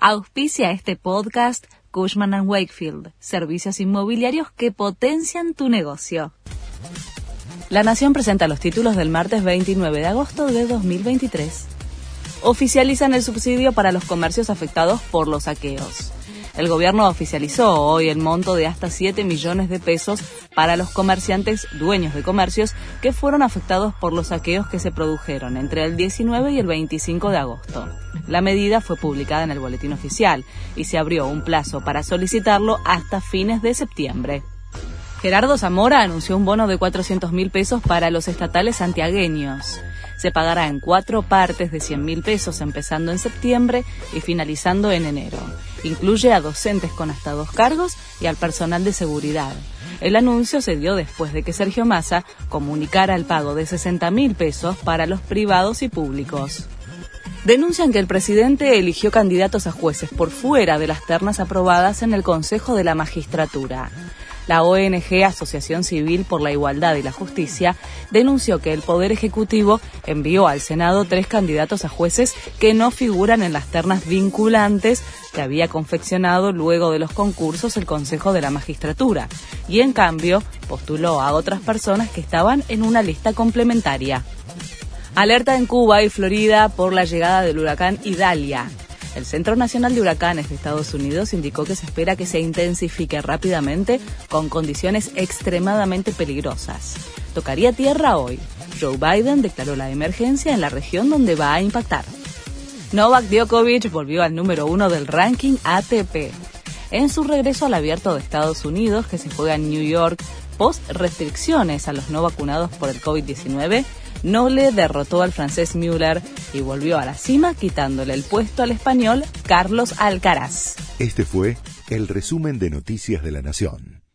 Auspicia este podcast Cushman ⁇ Wakefield, servicios inmobiliarios que potencian tu negocio. La Nación presenta los títulos del martes 29 de agosto de 2023. Oficializan el subsidio para los comercios afectados por los saqueos. El gobierno oficializó hoy el monto de hasta 7 millones de pesos para los comerciantes dueños de comercios que fueron afectados por los saqueos que se produjeron entre el 19 y el 25 de agosto. La medida fue publicada en el boletín oficial y se abrió un plazo para solicitarlo hasta fines de septiembre. Gerardo Zamora anunció un bono de 400 mil pesos para los estatales santiagueños. Se pagará en cuatro partes de 100 mil pesos empezando en septiembre y finalizando en enero. Incluye a docentes con hasta dos cargos y al personal de seguridad. El anuncio se dio después de que Sergio Massa comunicara el pago de 60 mil pesos para los privados y públicos. Denuncian que el presidente eligió candidatos a jueces por fuera de las ternas aprobadas en el Consejo de la Magistratura. La ONG Asociación Civil por la Igualdad y la Justicia denunció que el Poder Ejecutivo envió al Senado tres candidatos a jueces que no figuran en las ternas vinculantes que había confeccionado luego de los concursos el Consejo de la Magistratura y en cambio postuló a otras personas que estaban en una lista complementaria. Alerta en Cuba y Florida por la llegada del huracán Idalia. El Centro Nacional de Huracanes de Estados Unidos indicó que se espera que se intensifique rápidamente con condiciones extremadamente peligrosas. Tocaría tierra hoy. Joe Biden declaró la emergencia en la región donde va a impactar. Novak Djokovic volvió al número uno del ranking ATP. En su regreso al abierto de Estados Unidos, que se juega en New York, post restricciones a los no vacunados por el COVID-19, Nole derrotó al francés Müller y volvió a la cima quitándole el puesto al español Carlos Alcaraz. Este fue el resumen de Noticias de la Nación.